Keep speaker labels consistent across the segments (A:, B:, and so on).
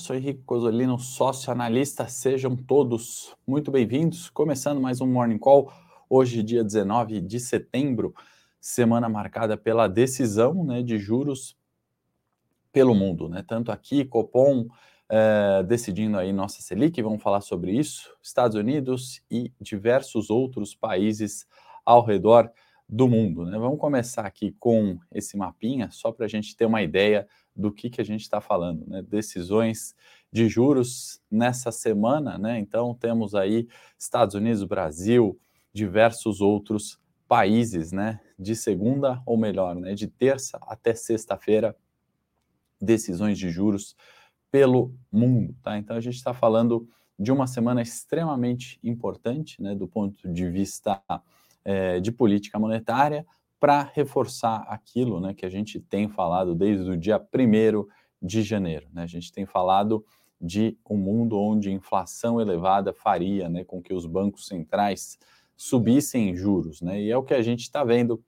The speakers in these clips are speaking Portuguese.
A: sou Henrique Cosolino, sócio analista. Sejam todos muito bem-vindos. Começando mais um Morning Call, hoje, dia 19 de setembro, semana marcada pela decisão né, de juros pelo mundo, né? Tanto aqui, Copom eh, decidindo aí nossa Selic, vamos falar sobre isso, Estados Unidos e diversos outros países ao redor do mundo. Né? Vamos começar aqui com esse mapinha, só para a gente ter uma ideia do que, que a gente está falando, né? Decisões de juros nessa semana, né? Então temos aí Estados Unidos, Brasil, diversos outros países, né? De segunda ou melhor, né? De terça até sexta-feira, decisões de juros pelo mundo, tá? Então a gente está falando de uma semana extremamente importante, né? Do ponto de vista é, de política monetária, para reforçar aquilo né, que a gente tem falado desde o dia 1 de janeiro. Né? A gente tem falado de um mundo onde inflação elevada faria né, com que os bancos centrais subissem juros. Né? E é o que a gente está vendo.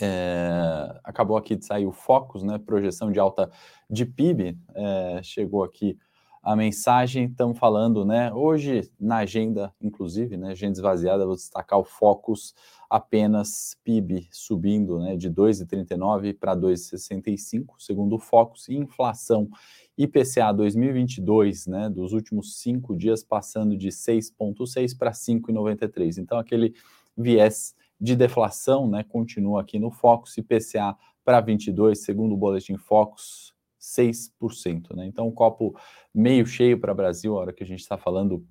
A: É, acabou aqui de sair o Focus, né, projeção de alta de PIB, é, chegou aqui a mensagem, estamos falando, né? Hoje, na agenda, inclusive, né? Agenda esvaziada, vou destacar o Focus apenas PIB subindo né, de 2,39 para 2,65, segundo o Focus, e inflação IPCA 2022, né, dos últimos cinco dias, passando de 6,6 para 5,93. Então, aquele viés de deflação né, continua aqui no Focus, IPCA para 22, segundo o boletim Focus, 6%. Né? Então, um copo meio cheio para o Brasil, a hora que a gente está falando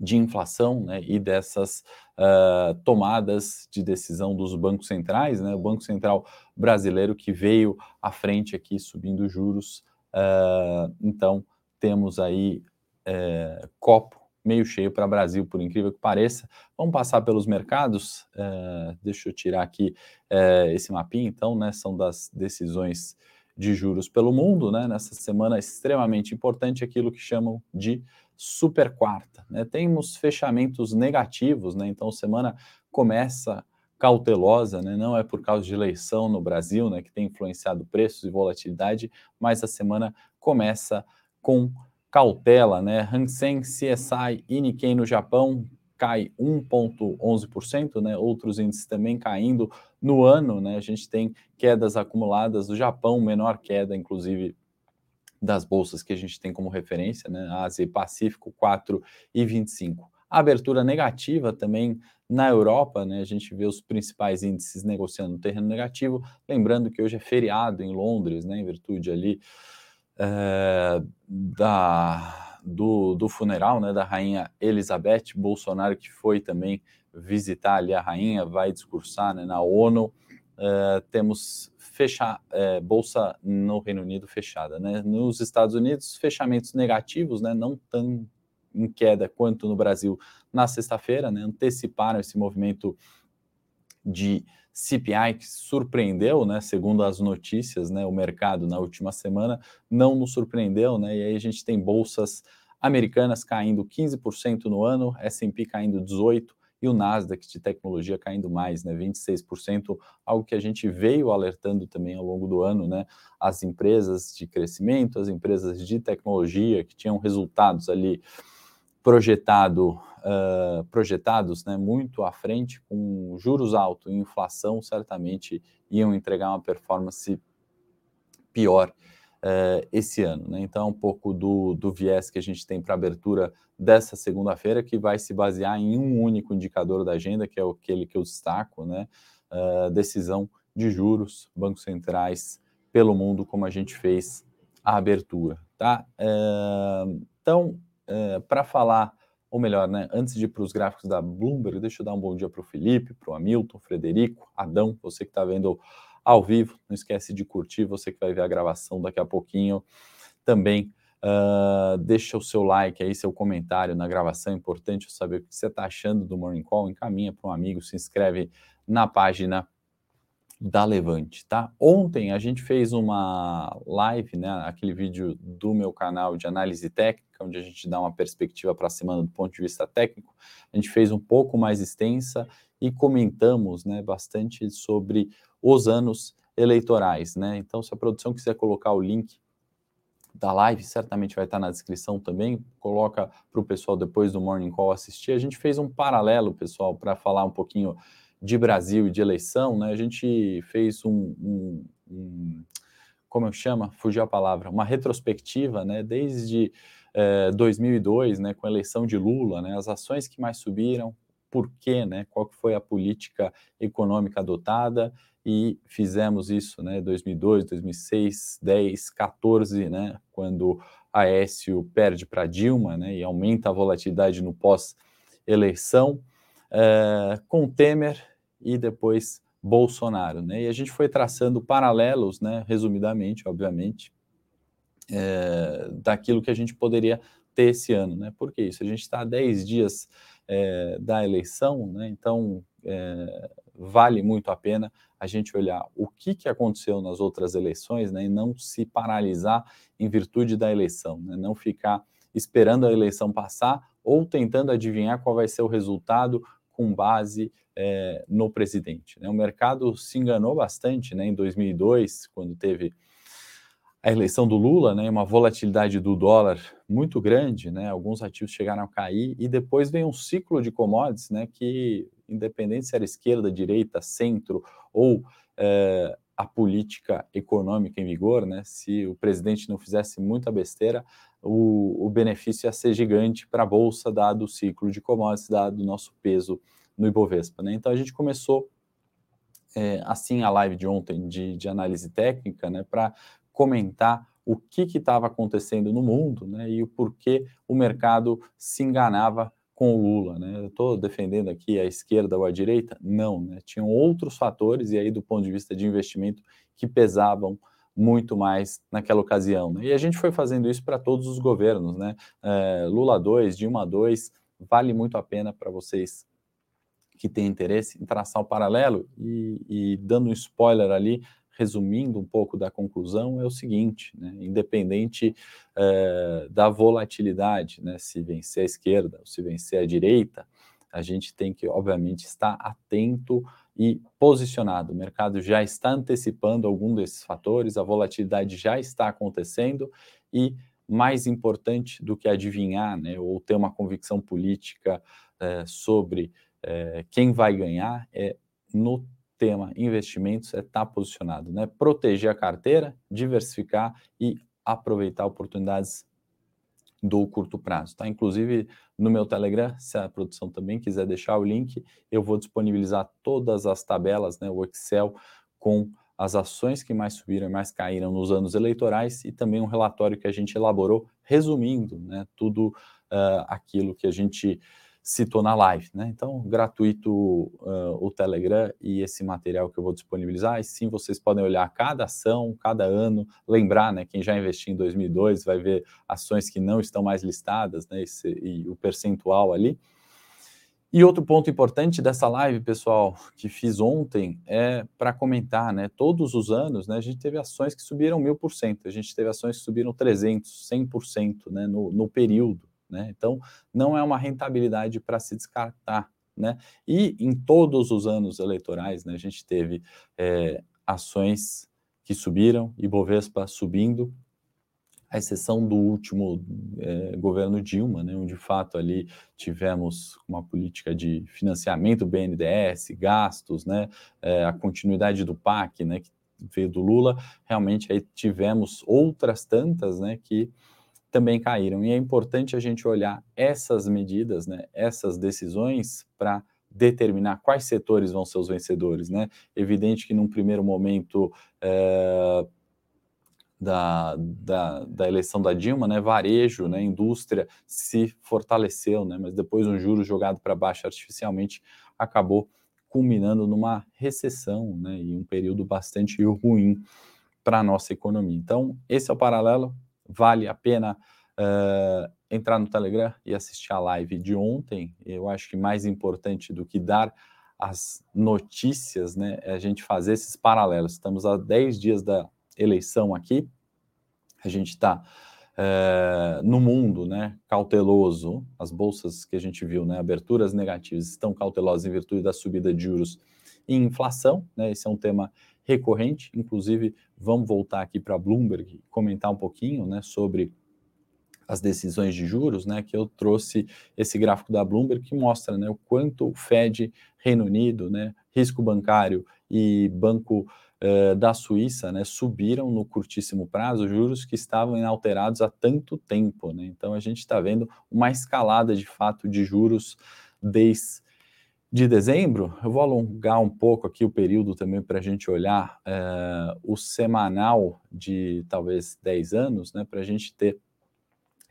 A: de inflação né, e dessas uh, tomadas de decisão dos bancos centrais, né, o Banco Central brasileiro que veio à frente aqui subindo juros. Uh, então, temos aí uh, copo meio cheio para o Brasil, por incrível que pareça. Vamos passar pelos mercados. deixa eu tirar aqui esse mapinha, então, né? São das decisões de juros pelo mundo, né? Nessa semana extremamente importante, aquilo que chamam de super quarta. Né? Temos fechamentos negativos, né? Então, semana começa cautelosa, né? Não é por causa de eleição no Brasil, né? Que tem influenciado preços e volatilidade, mas a semana começa com cautela, né? Hansen, CSI e Nikkei no Japão cai 1,11%, né? Outros índices também caindo no ano, né? A gente tem quedas acumuladas do Japão, menor queda, inclusive das bolsas que a gente tem como referência, né? Ásia e Pacífico 4 e 25. A abertura negativa também na Europa, né? A gente vê os principais índices negociando no terreno negativo, lembrando que hoje é feriado em Londres, né? Em virtude ali é, da do, do funeral né, da rainha Elizabeth, Bolsonaro que foi também visitar ali a rainha, vai discursar né, na ONU. Uh, temos fecha, uh, bolsa no Reino Unido fechada. Né? Nos Estados Unidos, fechamentos negativos, né, não tão em queda quanto no Brasil na sexta-feira, né, anteciparam esse movimento de CPI que surpreendeu, né, segundo as notícias, né, o mercado na última semana não nos surpreendeu, né, e aí a gente tem bolsas americanas caindo 15% no ano, S&P caindo 18 e o Nasdaq de tecnologia caindo mais, né, 26%, algo que a gente veio alertando também ao longo do ano, né, as empresas de crescimento, as empresas de tecnologia que tinham resultados ali projetado, uh, projetados né, muito à frente, com juros altos e inflação, certamente iam entregar uma performance pior uh, esse ano. Né? Então, é um pouco do, do viés que a gente tem para abertura dessa segunda-feira, que vai se basear em um único indicador da agenda, que é aquele que eu destaco, né? Uh, decisão de juros, bancos centrais pelo mundo, como a gente fez a abertura. Tá? então, é, para falar, ou melhor, né, antes de ir para os gráficos da Bloomberg, deixa eu dar um bom dia para o Felipe, para o Hamilton, Frederico, Adão, você que está vendo ao vivo, não esquece de curtir, você que vai ver a gravação daqui a pouquinho também. Uh, deixa o seu like aí, seu comentário na gravação, é importante eu saber o que você está achando do Morning Call, encaminha para um amigo, se inscreve na página da Levante, tá? Ontem a gente fez uma live, né, aquele vídeo do meu canal de análise técnica, onde a gente dá uma perspectiva para a semana do ponto de vista técnico. A gente fez um pouco mais extensa e comentamos, né, bastante sobre os anos eleitorais, né? Então, se a produção quiser colocar o link da live, certamente vai estar na descrição também. Coloca para o pessoal depois do Morning Call assistir. A gente fez um paralelo, pessoal, para falar um pouquinho de Brasil e de eleição, né? A gente fez um, um, um como eu chamo, fugiu a palavra, uma retrospectiva, né? Desde é, 2002, né? Com a eleição de Lula, né? As ações que mais subiram, por quê, né? Qual que foi a política econômica adotada e fizemos isso, né, 2002, 2006, 10, 14, né, quando Aécio perde para Dilma, né, e aumenta a volatilidade no pós-eleição, é, com Temer e depois Bolsonaro, né, e a gente foi traçando paralelos, né, resumidamente, obviamente, é, daquilo que a gente poderia ter esse ano, né, por que isso? A gente está a 10 dias é, da eleição, né, então vale muito a pena a gente olhar o que, que aconteceu nas outras eleições né, e não se paralisar em virtude da eleição, né, não ficar esperando a eleição passar ou tentando adivinhar qual vai ser o resultado com base é, no presidente. Né. O mercado se enganou bastante né, em 2002, quando teve a eleição do Lula, né, uma volatilidade do dólar muito grande, né, alguns ativos chegaram a cair, e depois vem um ciclo de commodities né, que independente se era esquerda, direita, centro ou é, a política econômica em vigor, né? Se o presidente não fizesse muita besteira, o, o benefício ia ser gigante para a bolsa, dado o ciclo de commodities, dado o nosso peso no Ibovespa, né? Então a gente começou é, assim a live de ontem de, de análise técnica, né? Para comentar o que estava acontecendo no mundo, né? E o porquê o mercado se enganava com o Lula, né? Eu estou defendendo aqui a esquerda ou a direita? Não, né? Tinham outros fatores, e aí, do ponto de vista de investimento, que pesavam muito mais naquela ocasião. Né? E a gente foi fazendo isso para todos os governos, né? É, Lula 2, Dilma 2, vale muito a pena para vocês que têm interesse em traçar o paralelo e, e dando um spoiler ali, resumindo um pouco da conclusão, é o seguinte: né, independente é, da volatilidade, né, se vencer a esquerda ou se vencer a direita, a gente tem que, obviamente, estar atento e posicionado. O mercado já está antecipando algum desses fatores, a volatilidade já está acontecendo e, mais importante do que adivinhar né, ou ter uma convicção política é, sobre é, quem vai ganhar, é no tema investimentos é estar tá posicionado, né? Proteger a carteira, diversificar e aproveitar oportunidades do curto prazo, tá? Inclusive no meu Telegram, se a produção também quiser deixar o link, eu vou disponibilizar todas as tabelas, né, o Excel com as ações que mais subiram e mais caíram nos anos eleitorais e também um relatório que a gente elaborou resumindo, né, tudo uh, aquilo que a gente citou na live, né? Então, gratuito uh, o Telegram e esse material que eu vou disponibilizar. E sim, vocês podem olhar cada ação, cada ano, lembrar, né? Quem já investiu em 2002 vai ver ações que não estão mais listadas, né? Esse, e o percentual ali. E outro ponto importante dessa live, pessoal, que fiz ontem, é para comentar, né? Todos os anos, né? A gente teve ações que subiram mil por cento, a gente teve ações que subiram 300, 100%, né? No, no período. Né? Então, não é uma rentabilidade para se descartar. Né? E em todos os anos eleitorais, né, a gente teve é, ações que subiram, e Bovespa subindo, à exceção do último é, governo Dilma, né, onde de fato ali tivemos uma política de financiamento BNDES, gastos, né, é, a continuidade do PAC, né, que veio do Lula, realmente aí tivemos outras tantas, né, que também caíram. E é importante a gente olhar essas medidas, né, essas decisões para determinar quais setores vão ser os vencedores, né? Evidente que num primeiro momento é, da, da, da, eleição da Dilma, né, varejo, né, indústria se fortaleceu, né, mas depois um juro jogado para baixo artificialmente acabou culminando numa recessão, né, e um período bastante ruim para a nossa economia. Então, esse é o paralelo vale a pena uh, entrar no Telegram e assistir a live de ontem. Eu acho que mais importante do que dar as notícias, né, é a gente fazer esses paralelos. Estamos a 10 dias da eleição aqui, a gente está uh, no mundo, né, cauteloso. As bolsas que a gente viu, né, aberturas negativas, estão cautelosas em virtude da subida de juros e inflação, né, esse é um tema recorrente, inclusive vamos voltar aqui para Bloomberg comentar um pouquinho né, sobre as decisões de juros, né, que eu trouxe esse gráfico da Bloomberg que mostra né, o quanto o Fed, Reino Unido, né, risco bancário e Banco uh, da Suíça né, subiram no curtíssimo prazo juros que estavam inalterados há tanto tempo. Né? Então a gente está vendo uma escalada de fato de juros desde de dezembro, eu vou alongar um pouco aqui o período também para a gente olhar uh, o semanal de talvez 10 anos, né, para a gente ter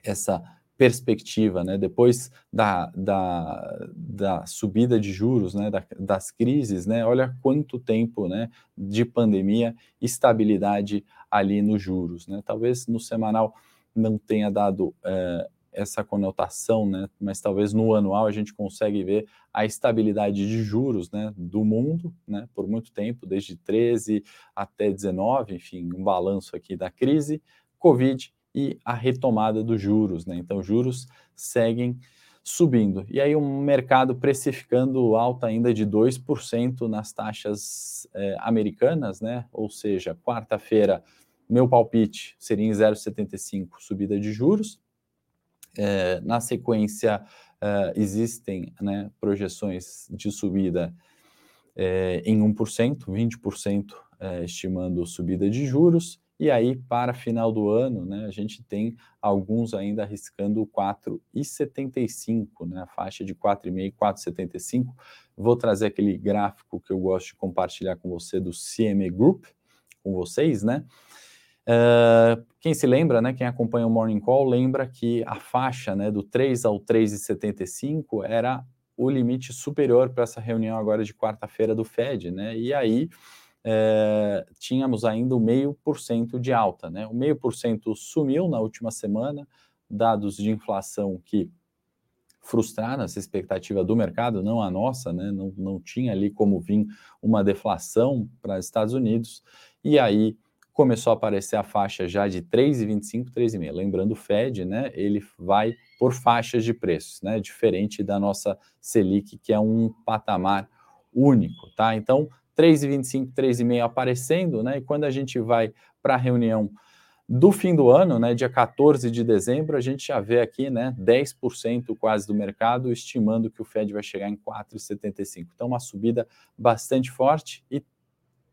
A: essa perspectiva, né? Depois da, da, da subida de juros, né? Da, das crises, né? Olha quanto tempo, né? De pandemia, estabilidade ali nos juros, né? Talvez no semanal não tenha dado é, essa conotação, né? Mas talvez no anual a gente consegue ver a estabilidade de juros, né? Do mundo, né? Por muito tempo, desde 13 até 19, enfim, um balanço aqui da crise, Covid e a retomada dos juros, né? Então, juros seguem subindo. E aí, um mercado precificando alta ainda de 2% nas taxas eh, americanas, né? Ou seja, quarta-feira, meu palpite seria em 0,75 subida de juros. Eh, na sequência, eh, existem né, projeções de subida em 1%, 20% estimando subida de juros e aí, para final do ano, né, a gente tem alguns ainda arriscando 4,75, né, a faixa de 4,5 e 4,75. Vou trazer aquele gráfico que eu gosto de compartilhar com você do CME Group, com vocês, né? Uh, quem se lembra, né, quem acompanha o Morning Call, lembra que a faixa né, do 3 ao 3,75 era o limite superior para essa reunião agora de quarta-feira do Fed, né? E aí é, tínhamos ainda o meio por cento de alta. Né? O meio por cento sumiu na última semana, dados de inflação que frustraram essa expectativa do mercado, não a nossa, né? não, não tinha ali como vir uma deflação para os Estados Unidos, e aí começou a aparecer a faixa já de 3,25, 3,5. Lembrando o Fed, né, ele vai por faixas de preços, né, diferente da nossa Selic, que é um patamar único, tá? Então, 3,25, 3,5 aparecendo, né? E quando a gente vai para a reunião do fim do ano, né, dia 14 de dezembro, a gente já vê aqui, né, 10% quase do mercado estimando que o Fed vai chegar em 4,75. Então, uma subida bastante forte e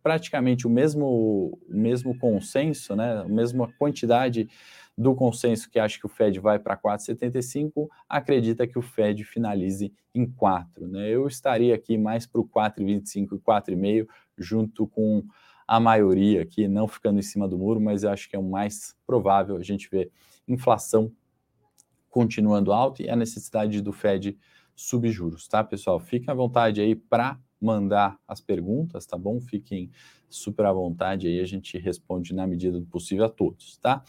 A: praticamente o mesmo, o mesmo consenso, né, a mesma quantidade do consenso que acha que o Fed vai para 4,75, acredita que o Fed finalize em 4. Né? Eu estaria aqui mais para o 4,25 e 4,5, junto com a maioria aqui, não ficando em cima do muro, mas eu acho que é o mais provável a gente ver inflação continuando alta e a necessidade do Fed subir juros, tá, pessoal? Fiquem à vontade aí para mandar as perguntas, tá bom? Fiquem super à vontade aí, a gente responde na medida do possível a todos, tá?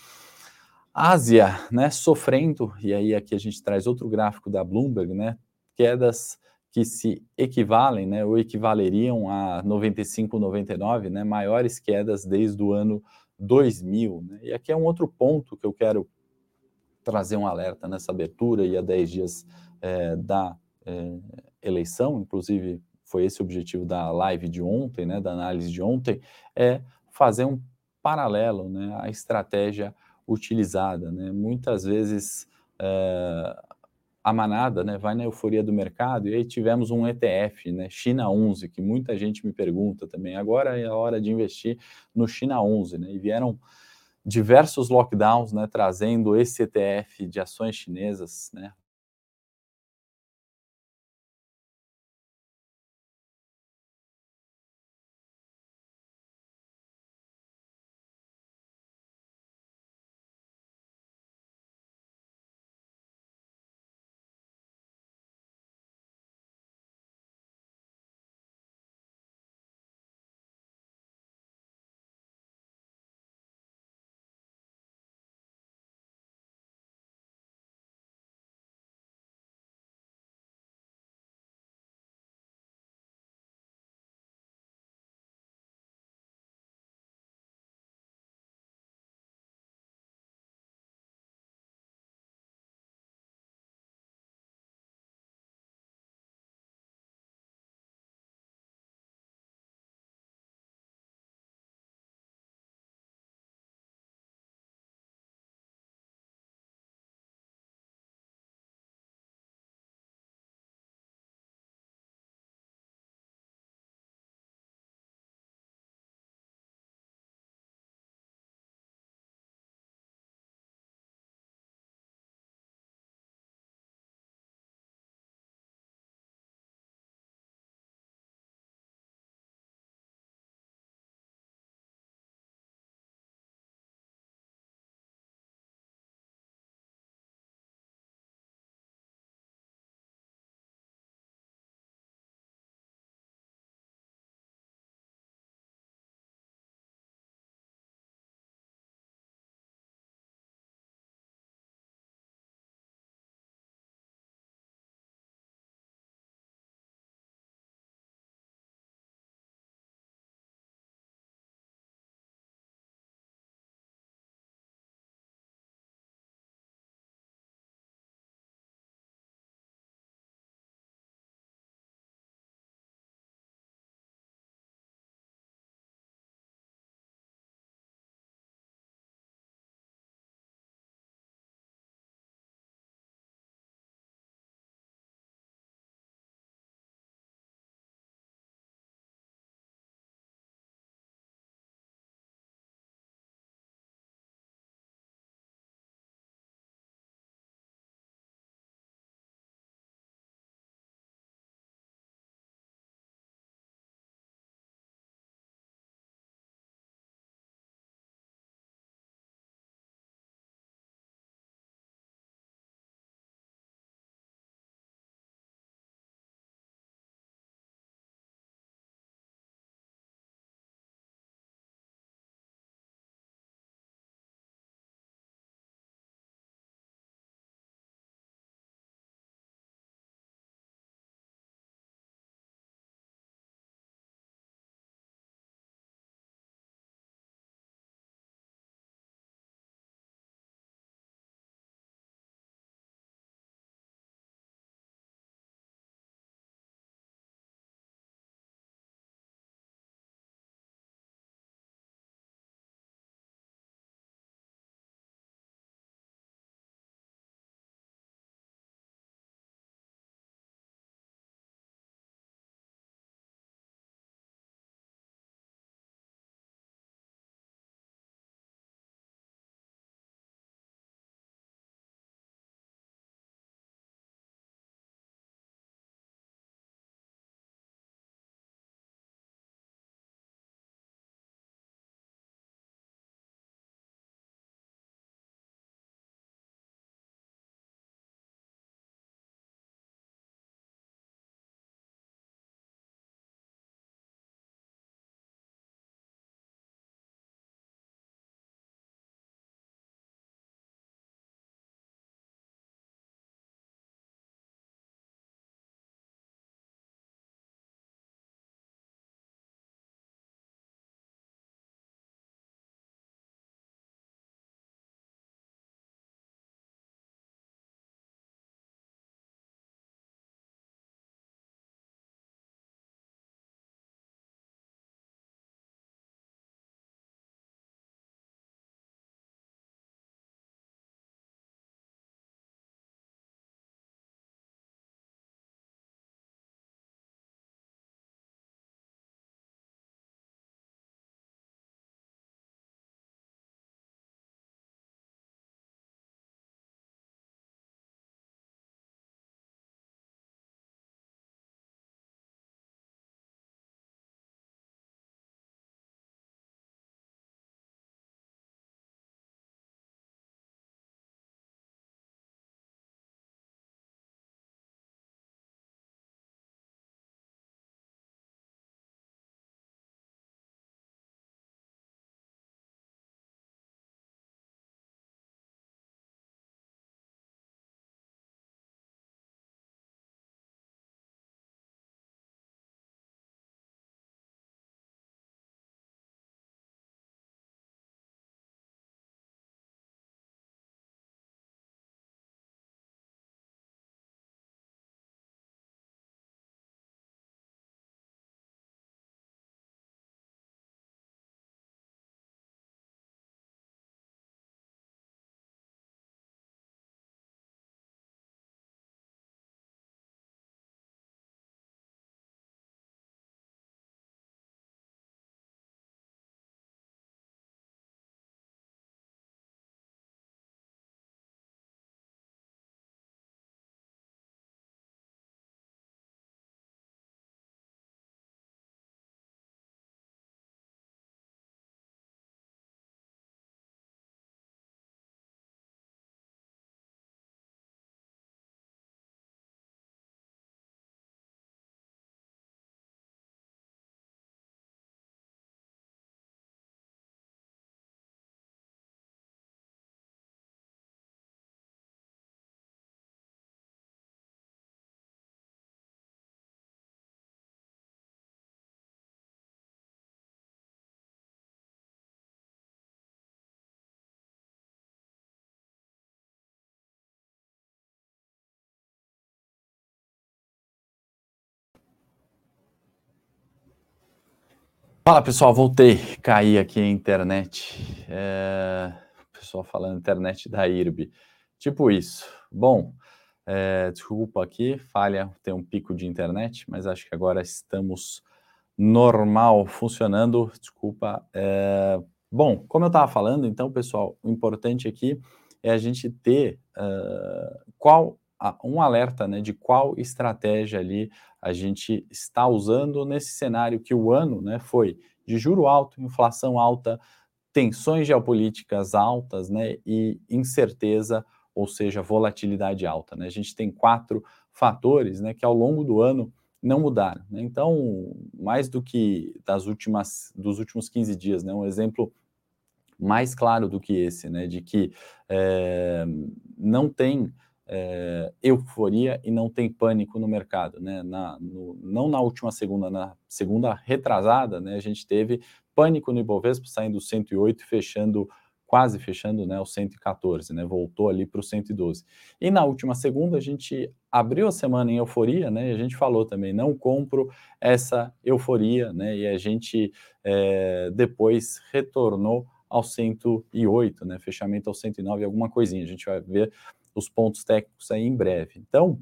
A: Ásia, né, sofrendo, e aí aqui a gente traz outro gráfico da Bloomberg, né, quedas que se equivalem, né, ou equivaleriam a 95, 99, né, maiores quedas desde o ano 2000, né, e aqui é um outro ponto que eu quero trazer um alerta nessa abertura e a 10 dias é, da é, eleição, inclusive foi esse o objetivo da live de ontem, né, da análise de ontem, é fazer um paralelo, né, à estratégia utilizada. Né? Muitas vezes é, a manada né, vai na euforia do mercado e aí tivemos um ETF, né, China 11, que muita gente me pergunta também. Agora é a hora de investir no China 11, né? E vieram diversos lockdowns, né, trazendo esse ETF de ações chinesas, né, Fala pessoal, voltei, caí aqui a internet. É... Pessoal falando internet da IRB. Tipo isso. Bom, é... desculpa aqui, falha, tem um pico de internet, mas acho que agora estamos normal funcionando. Desculpa. É... Bom, como eu estava falando, então, pessoal, o importante aqui é a gente ter uh, qual um alerta né, de qual estratégia ali a gente está usando nesse cenário que o ano né, foi de juro alto, inflação alta, tensões geopolíticas altas né, e incerteza, ou seja, volatilidade alta. Né? A gente tem quatro fatores né, que ao longo do ano não mudaram. Né? Então, mais do que das últimas, dos últimos 15 dias, né, um exemplo mais claro do que esse, né, de que é, não tem é, euforia e não tem pânico no mercado, né? Na, no, não na última segunda, na segunda retrasada, né? A gente teve pânico no Ibovespa saindo do 108 e fechando quase fechando, né, o 114, né? Voltou ali para o 112. E na última segunda a gente abriu a semana em euforia, né? E a gente falou também, não compro essa euforia, né? E a gente é, depois retornou ao 108, né? Fechamento ao 109, alguma coisinha. A gente vai ver os pontos técnicos aí em breve. Então,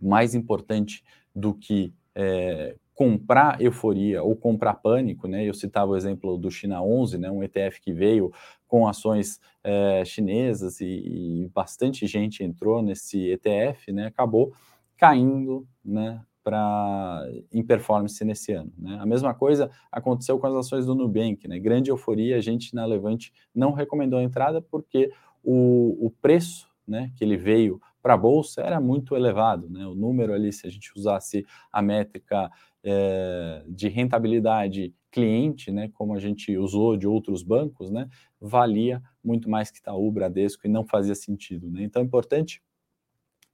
A: mais importante do que é, comprar euforia ou comprar pânico, né? Eu citava o exemplo do China 11, né? Um ETF que veio com ações é, chinesas e, e, bastante gente entrou nesse ETF, né? Acabou caindo, né? Para em performance nesse ano. Né? A mesma coisa aconteceu com as ações do Nubank, né? Grande euforia, a gente na Levante não recomendou a entrada porque o, o preço né, que ele veio para a bolsa era muito elevado, né? O número ali, se a gente usasse a métrica é, de rentabilidade cliente, né, como a gente usou de outros bancos, né, valia muito mais que Itaú, Bradesco e não fazia sentido, né? Então é importante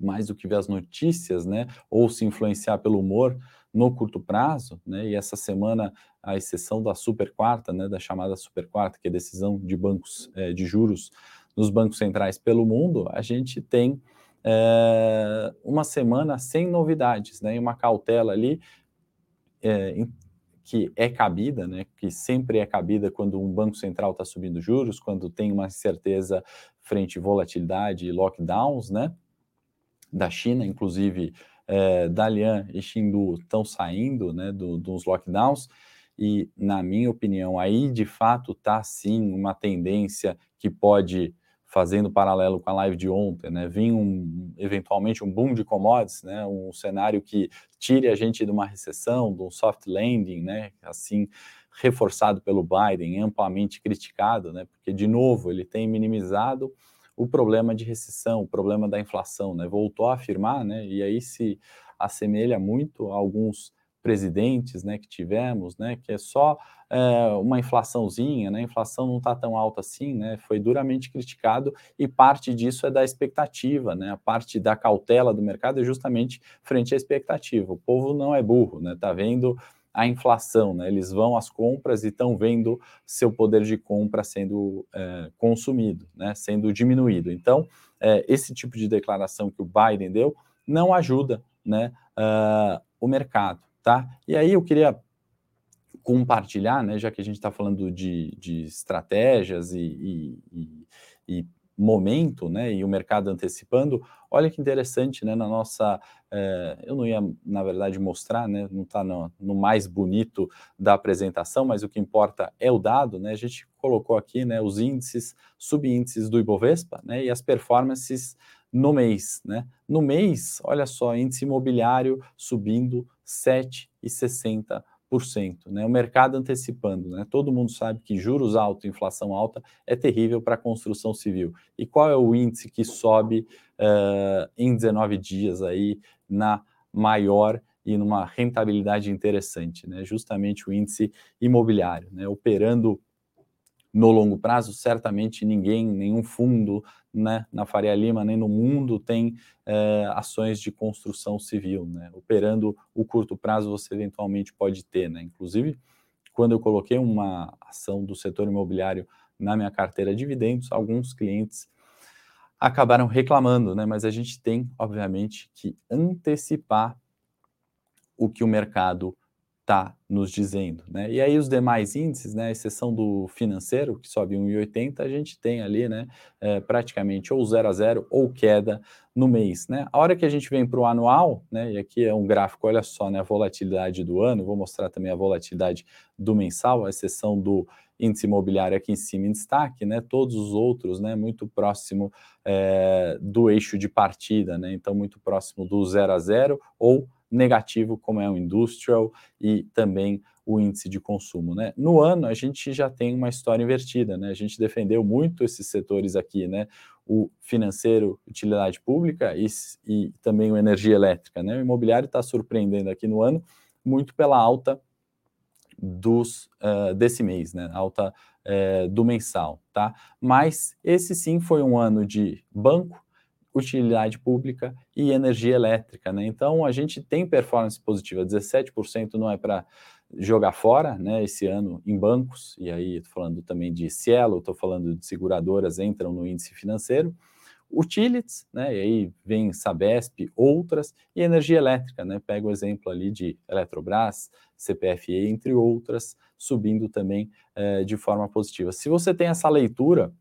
A: mais do que ver as notícias, né, ou se influenciar pelo humor no curto prazo, né? E essa semana a exceção da super quarta, né, da chamada super quarta, que é decisão de bancos é, de juros nos bancos centrais pelo mundo, a gente tem é, uma semana sem novidades, né, e uma cautela ali é, que é cabida, né, que sempre é cabida quando um banco central está subindo juros, quando tem uma incerteza frente à volatilidade e lockdowns, né, da China, inclusive é, Dalian e Xindu estão saindo, né, do, dos lockdowns, e na minha opinião, aí de fato está sim uma tendência que pode fazendo paralelo com a live de ontem, né, vir um, eventualmente um boom de commodities, né, um cenário que tire a gente de uma recessão, de um soft landing, né, assim reforçado pelo Biden, amplamente criticado, né, porque de novo ele tem minimizado o problema de recessão, o problema da inflação, né, voltou a afirmar, né, e aí se assemelha muito a alguns presidentes né, que tivemos, né, que é só é, uma inflaçãozinha, né, a inflação não está tão alta assim, né, foi duramente criticado e parte disso é da expectativa, né, a parte da cautela do mercado é justamente frente à expectativa. O povo não é burro, né, está vendo a inflação, né, eles vão às compras e estão vendo seu poder de compra sendo é, consumido, né, sendo diminuído. Então, é, esse tipo de declaração que o Biden deu não ajuda né, uh, o mercado tá? E aí eu queria compartilhar, né, já que a gente está falando de, de estratégias e, e, e, momento, né, e o mercado antecipando, olha que interessante, né, na nossa, é, eu não ia, na verdade, mostrar, né, não está no, no, mais bonito da apresentação, mas o que importa é o dado, né, a gente colocou aqui, né, os índices, subíndices do Ibovespa, né, e as performances no mês, né, no mês, olha só, índice imobiliário subindo 7,60%. Né? O mercado antecipando, né? todo mundo sabe que juros altos, inflação alta é terrível para a construção civil. E qual é o índice que sobe uh, em 19 dias aí na maior e numa rentabilidade interessante? Né? Justamente o índice imobiliário, né? operando no longo prazo, certamente ninguém, nenhum fundo né, na Faria Lima, nem no mundo tem é, ações de construção civil. Né? Operando o curto prazo, você eventualmente pode ter. Né? Inclusive, quando eu coloquei uma ação do setor imobiliário na minha carteira de dividendos, alguns clientes acabaram reclamando, né? mas a gente tem, obviamente, que antecipar o que o mercado está nos dizendo. Né? E aí os demais índices, né, exceção do financeiro, que sobe 1,80, a gente tem ali né, é, praticamente ou 0 a 0 ou queda no mês. Né? A hora que a gente vem para o anual, né, e aqui é um gráfico, olha só, né, a volatilidade do ano, vou mostrar também a volatilidade do mensal, a exceção do índice imobiliário aqui em cima em destaque, né, todos os outros né, muito próximo é, do eixo de partida, né, então muito próximo do 0 a 0 ou negativo, como é o industrial e também o índice de consumo. Né? No ano, a gente já tem uma história invertida, né? a gente defendeu muito esses setores aqui, né? o financeiro, utilidade pública e, e também o energia elétrica. Né? O imobiliário está surpreendendo aqui no ano muito pela alta dos uh, desse mês, né? alta uh, do mensal. Tá? Mas esse sim foi um ano de banco, utilidade pública e energia elétrica. Né? Então, a gente tem performance positiva, 17% não é para jogar fora, né, esse ano em bancos, e aí estou falando também de Cielo, estou falando de seguradoras, entram no índice financeiro, utilities, né, e aí vem Sabesp, outras, e energia elétrica, né, pega o exemplo ali de Eletrobras, CPFE, entre outras, subindo também eh, de forma positiva. Se você tem essa leitura,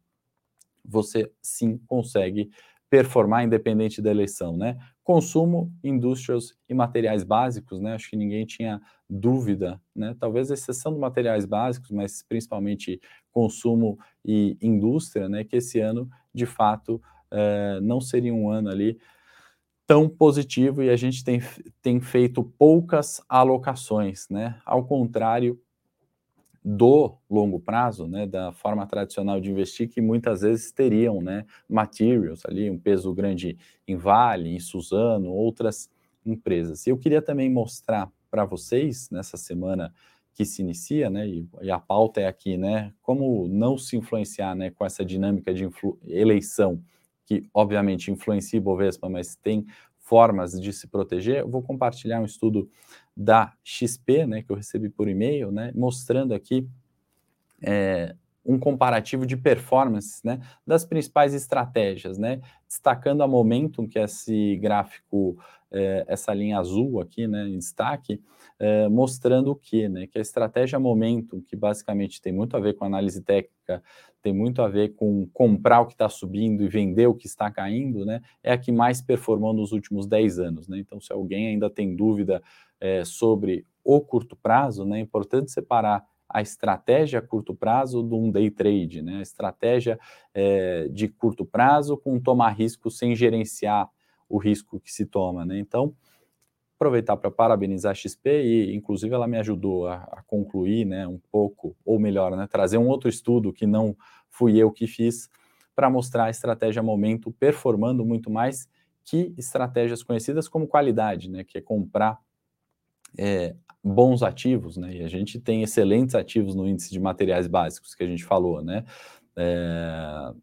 A: você sim consegue performar independente da eleição, né? Consumo, indústrias e materiais básicos, né? Acho que ninguém tinha dúvida, né? Talvez exceção de materiais básicos, mas principalmente consumo e indústria, né? Que esse ano, de fato, é, não seria um ano ali tão positivo e a gente tem, tem feito poucas alocações, né? Ao contrário do longo prazo, né, da forma tradicional de investir, que muitas vezes teriam, né, materials ali, um peso grande em Vale, em Suzano, outras empresas. E eu queria também mostrar para vocês nessa semana que se inicia, né, e, a pauta é aqui, né, como não se influenciar, né, com essa dinâmica de eleição que obviamente influencia o Bovespa, mas tem formas de se proteger, eu vou compartilhar um estudo da XP, né, que eu recebi por e-mail, né, mostrando aqui é, um comparativo de performance, né, das principais estratégias, né, destacando a Momentum, que é esse gráfico, é, essa linha azul aqui, né, em destaque, é, mostrando o que, né, que a estratégia Momentum, que basicamente tem muito a ver com análise técnica tem muito a ver com comprar o que está subindo e vender o que está caindo, né? É a que mais performou nos últimos 10 anos, né? Então, se alguém ainda tem dúvida é, sobre o curto prazo, né? É importante separar a estratégia a curto prazo de um day trade, né? A estratégia é, de curto prazo com tomar risco sem gerenciar o risco que se toma, né? Então, aproveitar para parabenizar a XP e, inclusive, ela me ajudou a, a, concluir, né, um pouco, ou melhor, né, trazer um outro estudo que não fui eu que fiz, para mostrar a estratégia momento performando muito mais que estratégias conhecidas como qualidade, né, que é comprar é, bons ativos, né, e a gente tem excelentes ativos no índice de materiais básicos que a gente falou, né, é,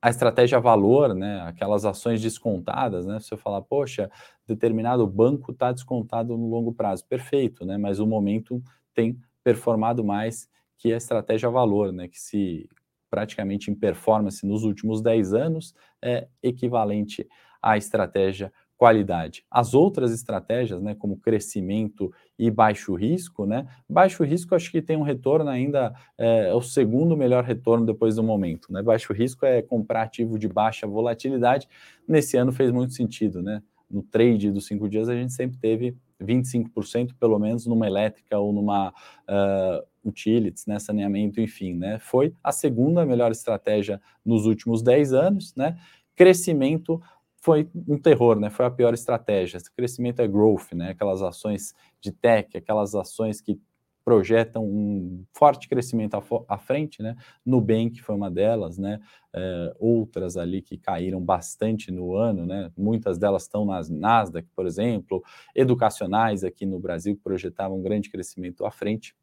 A: a estratégia valor, né, aquelas ações descontadas, né, você falar, poxa, determinado banco está descontado no longo prazo, perfeito, né, mas o momento tem performado mais que a estratégia valor, né, que se praticamente em performance nos últimos 10 anos é equivalente à estratégia qualidade. As outras estratégias, né, como crescimento e baixo risco, né, baixo risco acho que tem um retorno ainda, é, é, o segundo melhor retorno depois do momento, né, baixo risco é comprar ativo de baixa volatilidade, nesse ano fez muito sentido, né, no trade dos cinco dias a gente sempre teve 25% pelo menos numa elétrica ou numa uh, utilities, né, saneamento, enfim, né, foi a segunda melhor estratégia nos últimos 10 anos, né, crescimento foi um terror, né? Foi a pior estratégia. Esse crescimento é growth, né? Aquelas ações de tech, aquelas ações que projetam um forte crescimento à, frente, né? Nubank foi uma delas, né? É, outras ali que caíram bastante no ano, né? Muitas delas estão nas Nasdaq, por exemplo, educacionais aqui no Brasil que projetavam um grande crescimento à frente.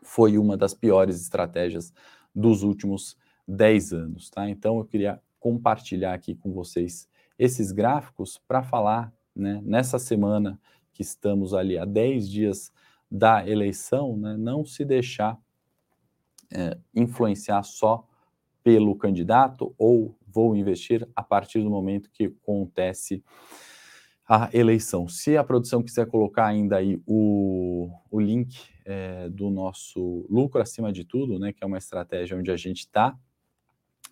A: Foi uma das piores estratégias dos últimos 10 anos, tá? Então eu queria compartilhar aqui com vocês esses gráficos para falar, né, nessa semana que estamos ali a 10 dias da eleição, né, não se deixar é, influenciar só pelo candidato ou vou investir a partir do momento que acontece a eleição. Se a produção quiser colocar ainda aí o, o link é, do nosso lucro acima de tudo, né, que é uma estratégia onde a gente está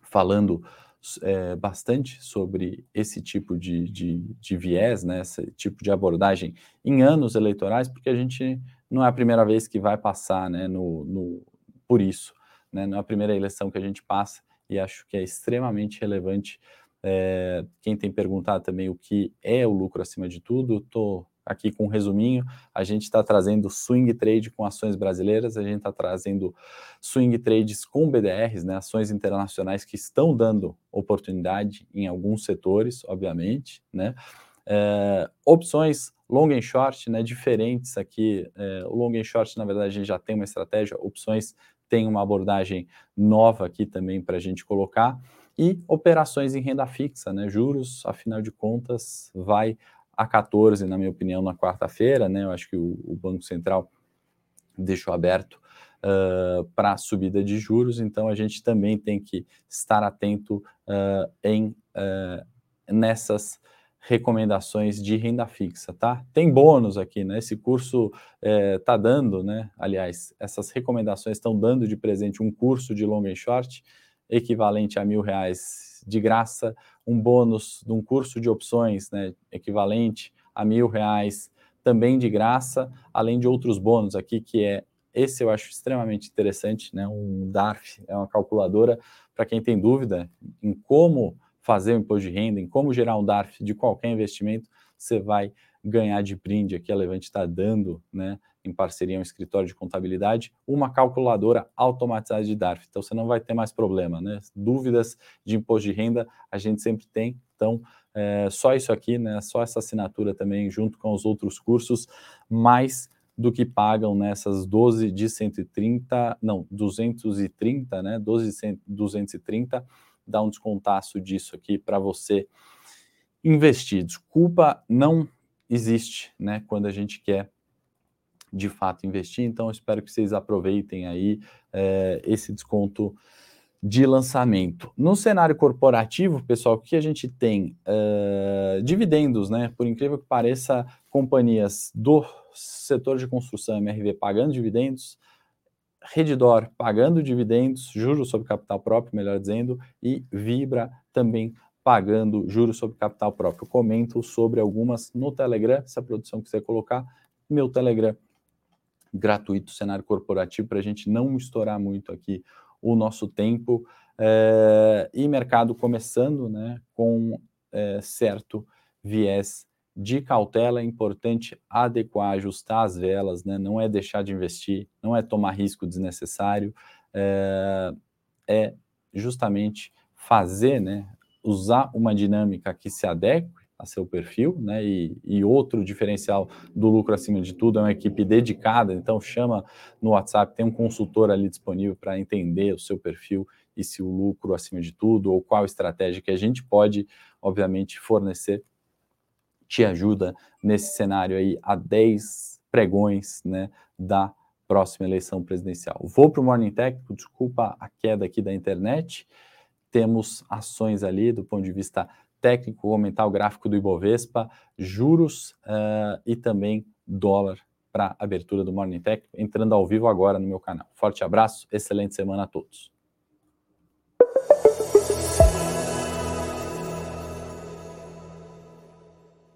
A: falando é, bastante sobre esse tipo de, de, de, viés, né, esse tipo de abordagem em anos eleitorais, porque a gente não é a primeira vez que vai passar né, no, no, por isso. Né, não é a primeira eleição que a gente passa e acho que é extremamente relevante. É, quem tem perguntado também o que é o lucro acima de tudo, estou aqui com um resuminho. A gente está trazendo swing trade com ações brasileiras, a gente está trazendo swing trades com BDRs, né, ações internacionais que estão dando oportunidade em alguns setores, obviamente, né. É, opções long and short, né, diferentes aqui. É, o long and short, na verdade, a gente já tem uma estratégia, opções tem uma abordagem nova aqui também para a gente colocar. E operações em renda fixa, né, juros, afinal de contas, vai a 14, na minha opinião, na quarta-feira, né? Eu acho que o, o Banco Central deixou aberto uh, para a subida de juros, então a gente também tem que estar atento uh, em uh, nessas recomendações de renda fixa, tá? Tem bônus aqui, né? Esse curso está dando, né? Aliás, essas recomendações estão dando de presente um curso de long and short equivalente a mil reais de graça um bônus de um curso de opções né, equivalente a mil reais também de graça, além de outros bônus aqui, que é esse eu acho extremamente interessante, né? Um DARF é uma calculadora para quem tem dúvida em como fazer o imposto de renda, em como gerar um DARF de qualquer investimento, você vai ganhar de brinde aqui. A Levante está dando, né? Em parceria um escritório de contabilidade, uma calculadora automatizada de DARF. Então você não vai ter mais problema, né? Dúvidas de imposto de renda a gente sempre tem. Então, é, só isso aqui, né? Só essa assinatura também, junto com os outros cursos, mais do que pagam nessas 12 de 130, não, 230, né? 12 de 230, dá um descontaço disso aqui para você investir. Desculpa, não existe, né? Quando a gente quer de fato investir. Então, espero que vocês aproveitem aí é, esse desconto de lançamento. No cenário corporativo, pessoal, o que a gente tem? Uh, dividendos, né? Por incrível que pareça, companhias do setor de construção MRV pagando dividendos, Redditor pagando dividendos, juros sobre capital próprio, melhor dizendo, e Vibra também pagando juros sobre capital próprio. comento sobre algumas no Telegram, se a produção quiser colocar, meu Telegram gratuito, cenário corporativo, para a gente não estourar muito aqui o nosso tempo. É, e mercado começando né, com é, certo viés de cautela, é importante adequar, ajustar as velas, né, não é deixar de investir, não é tomar risco desnecessário, é, é justamente fazer, né, usar uma dinâmica que se adeque a seu perfil, né? E, e, outro diferencial do lucro acima de tudo é uma equipe dedicada, então chama no WhatsApp, tem um consultor ali disponível para entender o seu perfil e se o lucro acima de tudo, ou qual estratégia que a gente pode, obviamente, fornecer, te ajuda nesse cenário aí a 10 pregões, né, da próxima eleição presidencial. Vou para o Morning Tech, desculpa a queda aqui da internet, temos ações ali do ponto de vista técnico, aumentar o gráfico do Ibovespa, juros uh, e também dólar para abertura do Morning Tech, entrando ao vivo agora no meu canal. Forte abraço, excelente semana a todos.